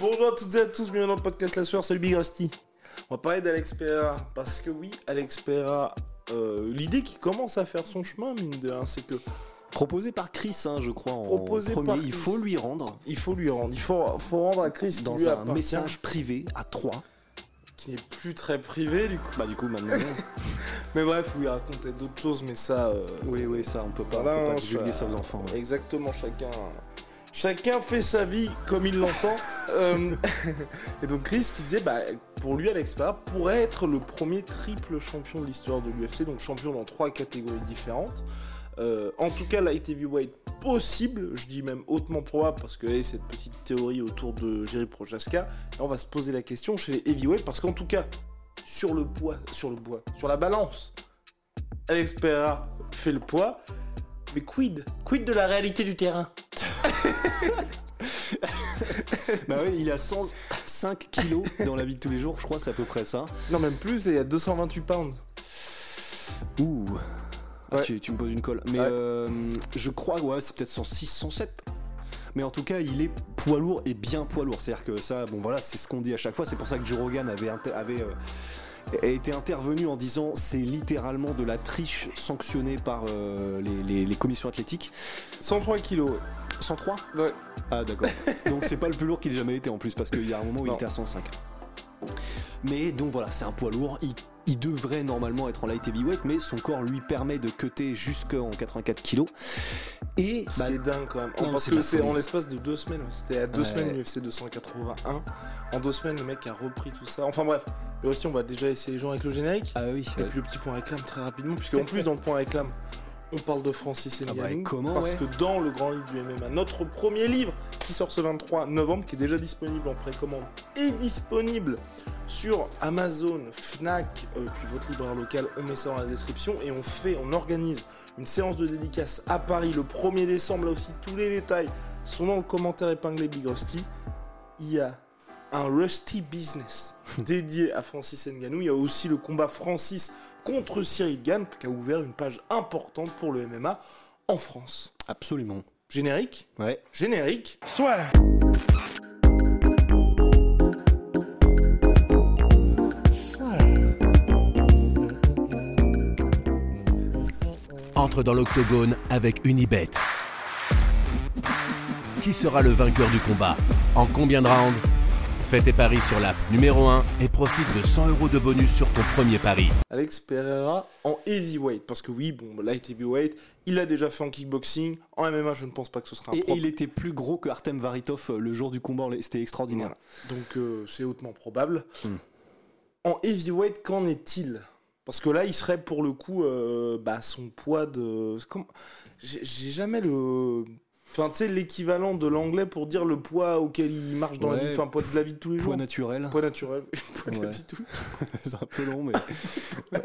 Bonjour à toutes et à tous, bienvenue dans le podcast La Sueur, salut Big Rusty. On va parler d'Alex Pereira, parce que oui, Alex Pereira, euh, l'idée qui commence à faire son chemin, mine de rien, c'est que Proposé par Chris, hein, je crois, en Proposé premier. par Il faut lui rendre il faut lui rendre, il faut, faut rendre à Chris dans un appartient, message privé à 3. qui n'est plus très privé du coup. Bah du coup maintenant. Mais bref, où il racontait d'autres choses, mais ça... euh, oui oui ça on peut pas, on peut pas hein, divulguer ça- ça aux enfants. ouais. Exactement, chacun, chacun fait sa vie comme il l'entend. Euh, et donc Chris qui disait, bah, pour lui, Alex pourrait être le premier triple champion de l'histoire de l'UFC, donc champion dans trois catégories différentes. Euh, en tout cas, light heavyweight possible, je dis même hautement probable parce que hey, cette petite théorie autour de Jerry Prochaska, et on va se poser la question chez les heavyweight parce qu'en tout cas, sur le poids, sur le bois, sur la balance, Alex Pereira fait le poids, mais quid? Quid de la réalité du terrain? Bah oui il a 105 kilos dans la vie de tous les jours, je crois c'est à peu près ça. Non, même plus, il y a 228 pounds. Ouh. Ah, Ouais. tu, tu me poses une colle. Mais Ouais. euh, je crois ouais c'est peut-être 106, 107. Mais en tout cas, il est poids lourd et bien poids lourd. C'est-à-dire que ça, bon voilà, c'est ce qu'on dit à chaque fois. C'est pour ça que Joe Rogan avait, avait euh, a été intervenu en disant c'est littéralement de la triche sanctionnée par euh, les, les- les commissions athlétiques. 103 kilos. 103 Ouais. Ah d'accord. donc c'est pas le plus lourd qu'il ait jamais été en plus parce qu'il y a un moment où il était à 105. Mais donc voilà, c'est un poids lourd. Il, il devrait normalement être en light heavyweight, mais son corps lui permet de cutter jusqu'en 84 kilos. Et Ce bah, dingue quand même. non, parce c'est que c'est en l'espace de deux semaines. C'était à deux Ouais. semaines l'UFC 281. En deux semaines, le mec a repris tout ça. Enfin bref. Mais aussi, on va déjà essayer les gens avec le générique. ah oui. Et puis le petit point réclame très rapidement, puisque en plus dans le point réclame, on parle de Francis Ah bah, Ngannou, comment, parce ouais. que dans le grand livre du MMA, notre premier livre qui sort ce 23 novembre, qui est déjà disponible en précommande, est disponible sur Amazon, Fnac, euh, puis votre libraire local, on met ça dans la description et on fait, on organise une séance de dédicace à Paris le 1er décembre, là aussi tous les détails sont dans le commentaire épinglé Big Rusty. Il y a un Rusty Business dédié à Francis Ngannou. Il y a aussi le combat Francis contre Cyril Gann qui a ouvert une page importante pour le MMA en France. Absolument. Générique Ouais. Générique entre dans l'octogone avec Unibet. Qui sera le vainqueur du combat? En combien de rounds? Fais tes paris sur l'app numéro 1 et profite de 100 euros de bonus sur ton premier pari. Alex Pereira en heavyweight. Parce que oui, bon, light heavyweight, il a déjà fait en kickboxing. En MMA, je ne pense pas que ce sera un Et, et il était plus gros que Artem Varitov euh, le jour du combat. C'était extraordinaire. Donc euh, c'est hautement probable. Hmm. En heavyweight, qu'en est-il? Parce que là, il serait pour le coup euh, bah, son poids de. j'ai jamais le. Enfin, tu sais, l'équivalent de l'anglais pour dire le poids auquel il marche dans la vie, enfin, poids de la vie de tous les jours. Poids naturel. Poids naturel. poids de la vie de tous- c'est un peu long, mais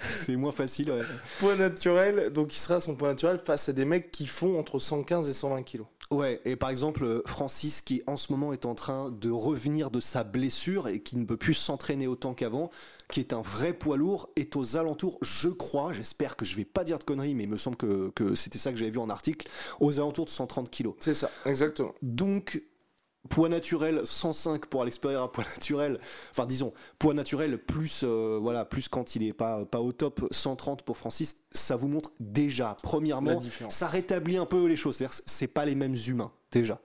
c'est moins facile. ouais. Poids naturel, donc il sera à son poids naturel face à des mecs qui font entre 115 et 120 kilos. Ouais, et par exemple, euh, Francis, qui en ce moment est en train de revenir de sa blessure et qui ne peut plus s'entraîner autant qu'avant, qui est un vrai poids lourd, est aux alentours, je crois, j'espère que je vais pas dire de conneries, mais il me semble que, que c'était ça que j'avais vu en article, aux alentours de 130 kilos. C'est ça, exactement. Donc, poids naturel 105 pour Alex Pereira, poids naturel, enfin disons, poids naturel plus, euh, voilà, plus quand il est pas, pas au top, 130 pour Francis, ça vous montre déjà, premièrement, ça rétablit un peu les choses, c'est-à-dire c'est pas les mêmes humains, déjà.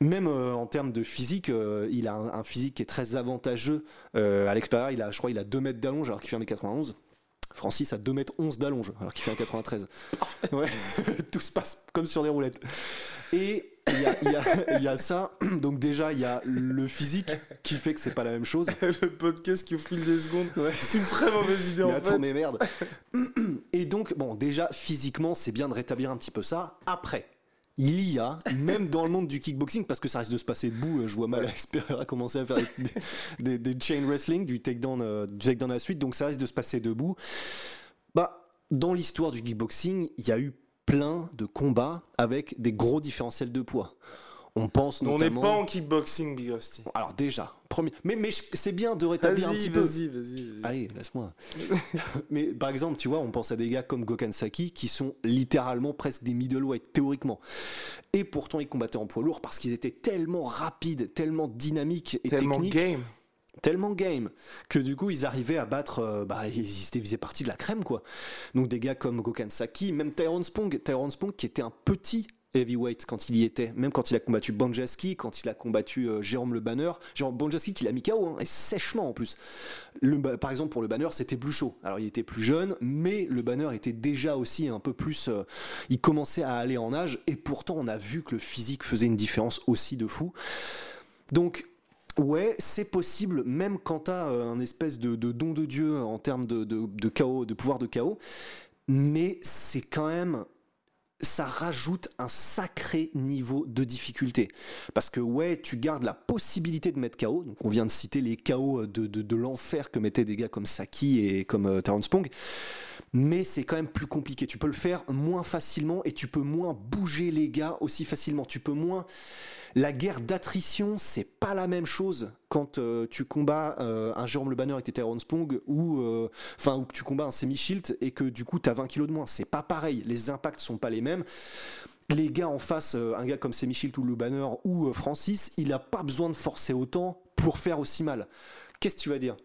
Même euh, en termes de physique, euh, il a un, un physique qui est très avantageux. Alex Pereira, il a, je crois, il a 2 mètres d'allonge alors qu'il fait 1m91. Francis a 2 mètres 11 d'allonge alors qu'il fait 1m93. Ouais, tout se passe comme sur des roulettes. Et il y a, il y a- il y a ça, donc déjà il y a le physique qui fait que c'est pas la même chose. le podcast qui au fil des secondes, Ouais. c'est une très mauvaise idée en fait. mais merde. Et donc, bon, déjà, physiquement, c'est bien de rétablir un petit peu ça. Après, il y a, même dans le monde du kickboxing, parce que ça risque de se passer debout, euh, je vois mal Alex Pereira commencer à faire des, des- des chain wrestling, du takedown, euh, du takedown à la suite, donc ça risque de se passer debout. Bah, dans l'histoire du kickboxing, il y a eu plein de combats avec des gros différentiels de poids. On pense On n'est notamment... pas en kickboxing, Big Rusty. Alors déjà, premier... mais, mais c'est bien de rétablir un petit peu. vas-y, vas-y. vas-y. Allez, laisse-moi. Mais par exemple, tu vois, on pense à des gars comme Gokhan Saki qui sont littéralement presque des middleweight théoriquement. Et pourtant, ils combattaient en poids lourd parce qu'ils étaient tellement rapides, tellement dynamiques et Tellement techniques, game. tellement game que du coup, ils arrivaient à battre. euh, bah, ils, faisaient partie de la crème, quoi. Donc des gars comme Gokhan Saki, même Tyrone Spong, Tyrone Spong qui était un petit heavyweight quand il y était, même quand il a combattu Bonjaski, quand il a combattu euh, Jérôme Le Banner, Jérôme Bonjaski qui l'a mis KO, hein, et sèchement en plus. Par exemple pour Le Banner c'était plus chaud, alors il était plus jeune, mais Le Banner était déjà aussi un peu plus, euh, il commençait à aller en âge, et pourtant on a vu que le physique faisait une différence aussi de fou. Donc Ouais, c'est possible, même quand t'as euh, un espèce de, don de Dieu en termes de, de, de chaos, de pouvoir de chaos, mais c'est quand même ça rajoute un sacré niveau de difficulté. Parce que ouais, tu gardes la possibilité de mettre KO. Donc on vient de citer les KO de, de, l'enfer que mettaient des gars comme Saki et comme euh, Terrence Spong. Mais c'est quand même plus compliqué. Tu peux le faire moins facilement et tu peux moins bouger les gars aussi facilement. Tu peux moins... La guerre d'attrition, c'est pas la même chose quand euh, tu combats euh, un Jérôme Le Banner et tes Tyrone Spong ou euh, ou que tu combats un semi-shield et que du coup t'as 20 kilos de moins. C'est pas pareil. Les impacts sont pas les mêmes. Les gars en face, un gars comme semi-shield ou Le Banner ou Francis, il a pas besoin de forcer autant pour faire aussi mal. Qu'est-ce que tu vas dire?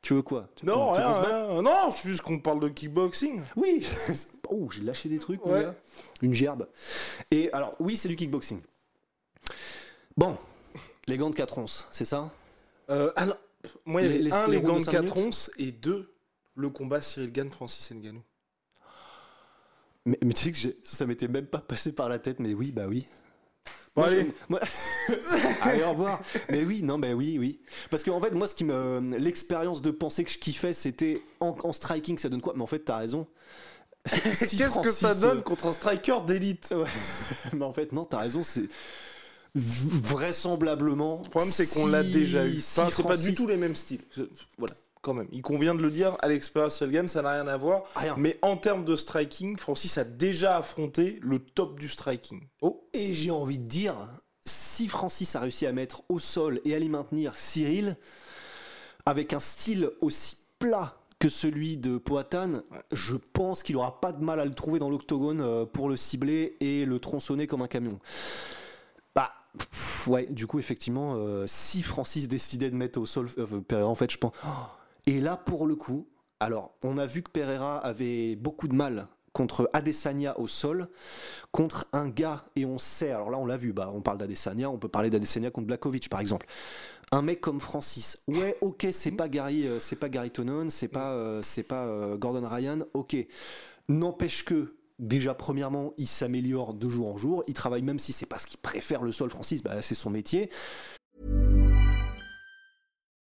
Tu veux quoi? Tu- Non, rien, rien. Non, c'est juste qu'on parle de kickboxing. Oui. oh, j'ai lâché des trucs, mon Ouais. gars. Une gerbe. Et alors, oui, c'est du kickboxing. Bon, les gants de 4 onces, c'est ça? Euh, alors, moi, il y Les- avait les- un, les les gants de de cinq 4 minutes onces, et deux, le combat Cyril Gann, Francis Ngannou. mais, mais tu sais que ça m'était même pas passé par la tête, mais oui, bah oui. Bon, Moi, allez. moi- allez, au revoir. Mais oui, non, mais oui, oui. Parce qu'en fait, moi, ce qui me, l'expérience de penser que je kiffais, c'était en, en striking, ça donne quoi? Mais en fait, t'as raison. Si Qu'est-ce que ça donne euh, contre un striker d'élite? Ouais. Mais en fait, non, t'as raison, c'est vraisemblablement. Le problème, c'est qu'on l'a déjà eu. si c'est pas du tout les mêmes styles. Voilà, quand même. Il convient de le dire, Alex Cyril Gann, ça n'a rien à voir. Rien. Mais en termes de striking, Francis a déjà affronté le top du striking. Oh, Et j'ai envie de dire, si Francis a réussi à mettre au sol et à l'y maintenir Cyril, avec un style aussi plat que celui de Poatan, je pense qu'il aura pas de mal à le trouver dans l'octogone euh, pour le cibler et le tronçonner comme un camion. Bah, pff, ouais, du coup, effectivement, euh, si Francis décidait de mettre au sol euh, en fait, je pense. Oh. Et là, pour le coup, alors, on a vu que Pereira avait beaucoup de mal contre Adesanya au sol, contre un gars, et on sait, alors là on l'a vu, bah, on parle d'Adesanya, on peut parler d'Adesanya contre Blakovic par exemple. Un mec comme Francis, ouais, ok, c'est pas Gary, euh, c'est pas Gary c'est pas, euh, c'est pas euh, Gordon Ryan, ok. N'empêche que, déjà, premièrement, il s'améliore de jour en jour, il travaille même si c'est pas ce qu'il préfère le sol, Francis, bah, c'est son métier.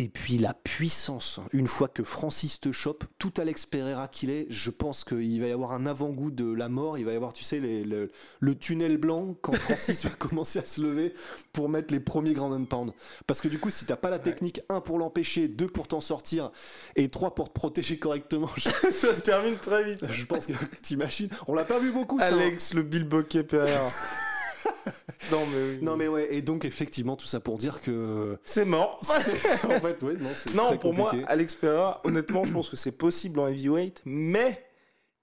Et puis la puissance, une fois que Francis te chope, tout Alex Pereira qu'il est, je pense qu'il va y avoir un avant-goût de la mort, il va y avoir, tu sais, les- le, le tunnel blanc quand Francis va commencer à se lever pour mettre les premiers ground and pound. Parce que du coup, si t'as pas la technique, un pour l'empêcher, deux pour t'en sortir, et trois pour te protéger correctement, je, ça se termine très vite. je pense que t'imagines, on l'a pas vu beaucoup ça. hein. Alex, le Bill Bokeh Pereira. non, mais oui. Non mais ouais, et donc effectivement tout ça pour dire que... C'est mort. en fait, ouais, non, c'est Non, pour moi. Alex Pereira, honnêtement, je pense que c'est possible en heavyweight, mais,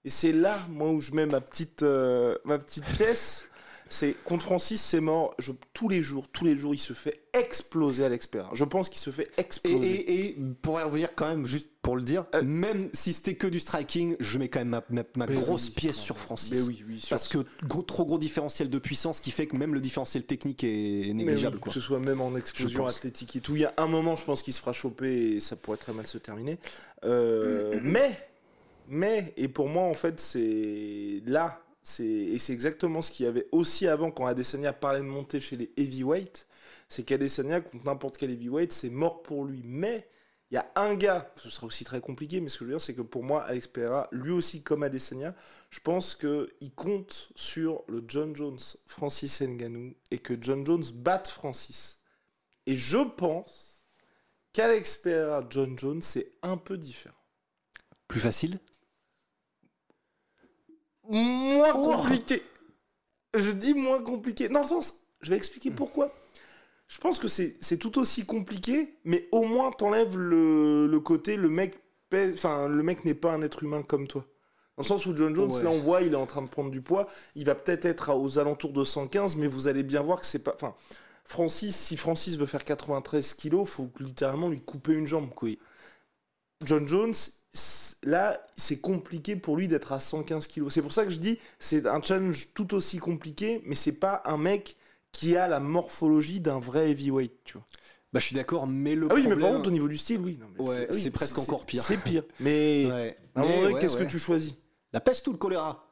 et c'est là, moi, où je mets ma petite, euh, ma petite pièce, c'est contre Francis, c'est mort. Je, tous les jours, tous les jours, il se fait exploser à l'expert. Je pense qu'il se fait exploser. et, et pour y revenir quand même, juste pour le dire, Euh, même si c'était que du striking, je mets quand même ma, ma- ma Mais grosse oui, pièce sur Francis. mais oui, oui, sur- Parce que gros, trop gros différentiel de puissance qui fait que même le différentiel technique est négligeable. quoi. que ce soit même en explosion athlétique et tout. Il y a un moment, je pense qu'il se fera choper et ça pourrait très mal se terminer. Euh, mais, mais, et pour moi, en fait, c'est là, et c'est exactement ce qu'il y avait aussi avant quand Adesanya parlait de monter chez les heavyweight. C'est qu'Adesanya, contre n'importe quel heavyweight, c'est mort pour lui. Mais il y a un gars, ce sera aussi très compliqué, mais ce que je veux dire, c'est que pour moi, Alex Pereira, lui aussi comme Adesanya, je pense qu'il compte sur le John Jones Francis Ngannou et que John Jones batte Francis. Et je pense qu'Alex Pereira John Jones, c'est un peu différent. Plus facile? Moins compliqué. Je dis moins compliqué. Dans le sens, je vais expliquer pourquoi. Je pense que c'est tout aussi compliqué, mais au moins t'enlèves le, le côté le mec pèse- enfin le mec n'est pas un être humain comme toi. Dans le sens où John Jones, Ouais. là on voit, il est en train de prendre du poids, il va peut-être être aux alentours de 115, mais vous allez bien voir que c'est pas. Enfin, Francis, si Francis veut faire 93 kilos, faut littéralement lui couper une jambe. Quoi. John Jones, là, c'est compliqué pour lui d'être à 115 kilos. C'est pour ça que je dis, c'est un challenge tout aussi compliqué, mais c'est pas un mec qui a la morphologie d'un vrai heavyweight, tu vois. Bah, je suis d'accord, mais le Ah oui, problème. mais par contre, au niveau du style, oui. non, mais Ouais, oui, c'est presque encore pire. C'est pire. Mais Ouais. ouais, qu'est-ce que tu choisis? La peste ou le choléra?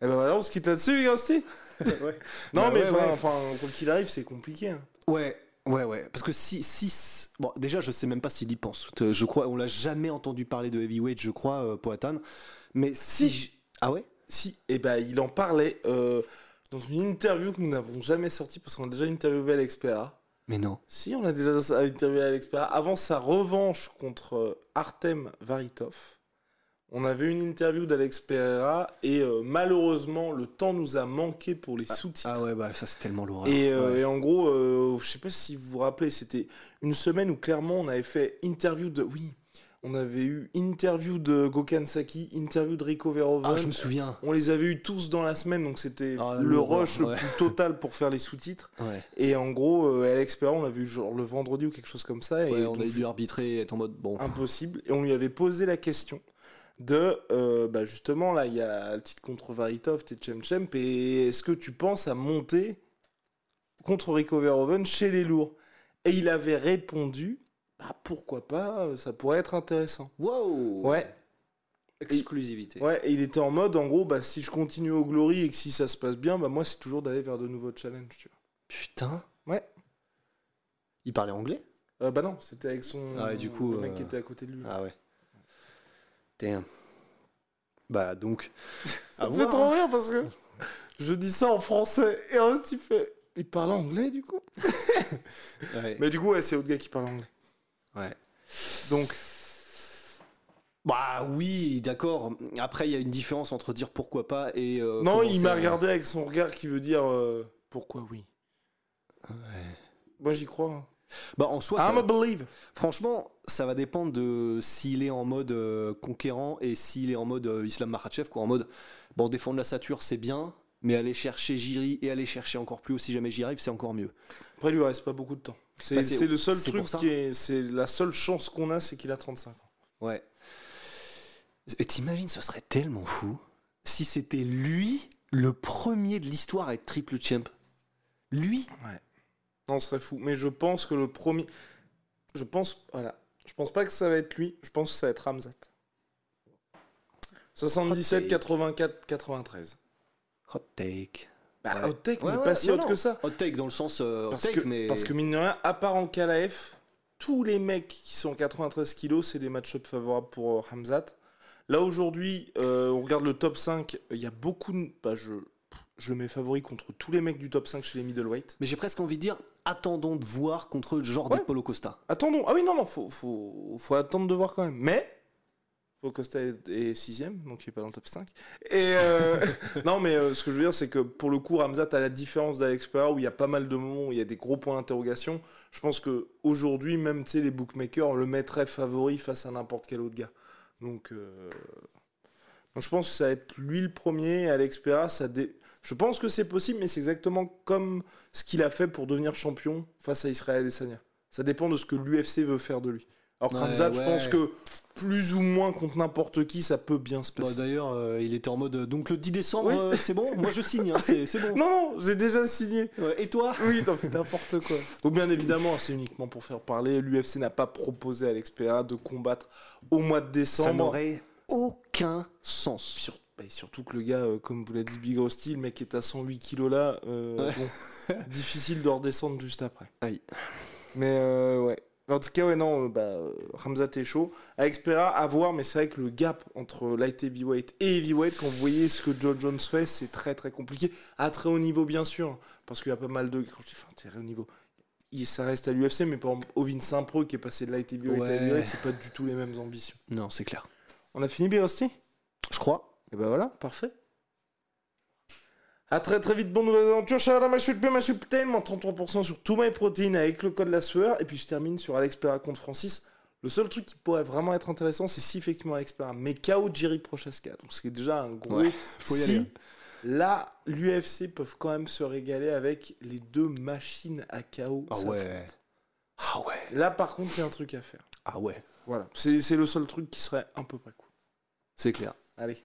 Eh ben voilà, on se quitte là-dessus, Gasti. Non, Bah mais enfin, quoi qu'il arrive, c'est compliqué. hein. Ouais, ouais, ouais. Parce que si, si, bon, déjà, je sais même pas s'il y pense. Je crois, on l'a jamais entendu parler de heavyweight, je crois, euh, Poatan. Mais si, ah ouais? Si, et ben il en parlait euh, dans une interview que nous n'avons jamais sortie parce qu'on a déjà interviewé Alex Pereira. Mais non. Si, on a déjà interviewé Alex Pereira. Avant sa revanche contre euh, Artem Varitov, on avait une interview d'Alex Pereira et euh, malheureusement, le temps nous a manqué pour les sous-titres. Ah ouais, bah ça c'est tellement lourd. Et, euh, et en gros, euh, je sais pas si vous vous rappelez, c'était une semaine où clairement on avait fait interview de. Oui, on avait eu interview de Gokhan Saki, interview de Rico Verhoeven. Ah, je me souviens. On les avait eu tous dans la semaine, donc c'était Ah, le rush le plus total pour faire les sous-titres. Ouais. Et en gros, Alex Pereira, on l'a vu genre le vendredi ou quelque chose comme ça. et Ouais, on donc, a dû arbitrer et être en mode bon. impossible. Et on lui avait posé la question de, euh, bah justement, là, il y a le titre contre Varitov, t'es Chem Chem, et est-ce que tu penses à monter contre Rico Verhoeven chez les lourds? Et il avait répondu, bah pourquoi pas, euh, ça pourrait être intéressant. Wow Ouais. Exclusivité. Ouais, et il était en mode, en gros, bah si je continue au Glory et que si ça se passe bien, bah moi c'est toujours d'aller vers de nouveaux challenges, tu Putain. vois. Ouais. Il parlait anglais? Euh, bah non, c'était avec son. Ah ouais, du coup, Le mec euh, qui était à côté de lui. Ah ouais. Damn. Bah donc. Ça me fait trop hein. rire parce que je dis ça en français et ensuite il fait. Il parle anglais du coup Ouais. Mais du coup, ouais, c'est l'autre gars qui parle anglais. ouais. Donc, Bah oui, d'accord. Après, il y a une différence entre dire pourquoi pas et. euh, non, il m'a regardé avec son regard qui veut dire euh, pourquoi oui. Ouais. Moi j'y crois. Bah en soi, ça I'm a va- believe. franchement, ça va dépendre de s'il est en mode euh, conquérant et s'il est en mode euh, Islam Makhachev, quoi. En mode, bon, défendre la sature, c'est bien, mais aller chercher Jiri et aller chercher encore plus haut si jamais j'y arrive, c'est encore mieux. Après, il lui reste pas beaucoup de temps. C'est Bah, le seul truc qui est. C'est la seule chance qu'on a, c'est qu'il a 35 ans. Ouais. Et t'imagines, ce serait tellement fou si c'était lui le premier de l'histoire à être triple champ. Lui Non, ce serait fou. Mais je pense que le premier. Je pense. Voilà. Je pense pas que ça va être lui. Je pense que ça va être Ramzat. 77, Hot take. 84, 93. Hot take. Bah, Ouais. hot take, Ouais, mais ouais, pas si non, hot non. que ça. Hot take dans le sens euh, Parce, take, que, mais. parce que mine de rien, à part en KLF, tous les mecs qui sont 93 kilos, c'est des match-ups favorables pour euh, Hamzat. Là aujourd'hui, euh, on regarde le top 5, il y a beaucoup de... Bah, je, je mets favori contre tous les mecs du top 5 chez les middleweight. Mais j'ai presque envie de dire, attendons de voir contre le genre Ouais. Polo Costa. Attendons, ah oui non, non, faut, faut, faut attendre de voir quand même. Mais, Pau Costa est 6 donc il est pas dans le top 5. Et euh, non mais euh, ce que je veux dire c'est que pour le coup Ramzat à la différence d'Alex Pereira où il y a pas mal de moments où il y a des gros points d'interrogation, je pense que aujourd'hui même tu sais les bookmakers le mettraient favori face à n'importe quel autre gars. Donc, euh, donc je pense que ça va être lui le premier, Alex Pereira ça dé- Je pense que c'est possible, mais c'est exactement comme ce qu'il a fait pour devenir champion face à Israël Adesanya. Ça dépend de ce que l'UFC veut faire de lui. Alors Ouais, Khamzat, je pense que plus ou moins contre n'importe qui, ça peut bien se Bah, passer. D'ailleurs, euh, il était en mode euh, donc le 10 décembre, Oui. euh, c'est bon, moi je signe, hein, c'est bon. non, non, j'ai déjà signé. Ouais, et toi? Oui, n'importe quoi. Ou bien évidemment, c'est uniquement pour faire parler. L'UFC n'a pas proposé à l'Expera de combattre au mois de Ça décembre. n'aurait aucun sens. Sur- bah, surtout que le gars, euh, comme vous l'a dit Big Rusty, le mec est à 108 kilos là. euh, Ouais. bon, difficile de redescendre juste après. Aïe. Mais euh, ouais. En tout cas, ouais, non, euh, bah, Ramzat est chaud. À Expera, à voir, mais c'est vrai que le gap entre light heavyweight et heavyweight, quand vous voyez ce que John Jones fait, c'est très très compliqué. À très haut niveau, bien sûr, hein, parce qu'il y a pas mal de. Quand je dis enfin, très haut niveau, il- ça reste à l'UFC, mais par exemple, Ovin Saint-Pro qui est passé de light heavyweight à Ouais. heavyweight, c'est pas du tout les mêmes ambitions. Non, c'est clair. On a fini, Big Rusty Je crois. Et ben voilà, parfait. À très très vite, bonne nouvelle aventure. À ma chute ma chute moins 33% sur tout MyProtein avec le code la sueur. Et puis je termine sur Alex Pereira contre Francis. Le seul truc qui pourrait vraiment être intéressant, c'est si effectivement Alex Pereira met KO Jerry Prochaska. Donc ce qui est déjà un gros. Ouais, faut y si, aller. Là, l'UFC peuvent quand même se régaler avec les deux machines à KO. Ah ouais. Ah ouais. Là, par contre, il y a un truc à faire. Ah ouais. Voilà. C'est c'est le seul truc qui serait un peu pas cool. C'est clair. Allez.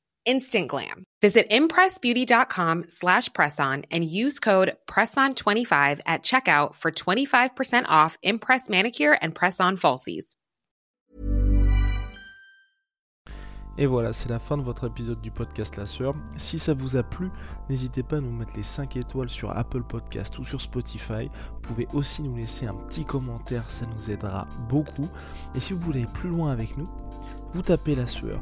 Instant glam. Visit impressbeauty.com slash presson and use code PRESSON25 at checkout for 25% off Impress Manicure and Press-On Falsies. Et voilà, c'est la fin de votre épisode du podcast La Sœur. Si ça vous a plu, n'hésitez pas à nous mettre les 5 étoiles sur Apple Podcast ou sur Spotify. Vous pouvez aussi nous laisser un petit commentaire, ça nous aidera beaucoup. Et si vous voulez aller plus loin avec nous, vous tapez La Sueur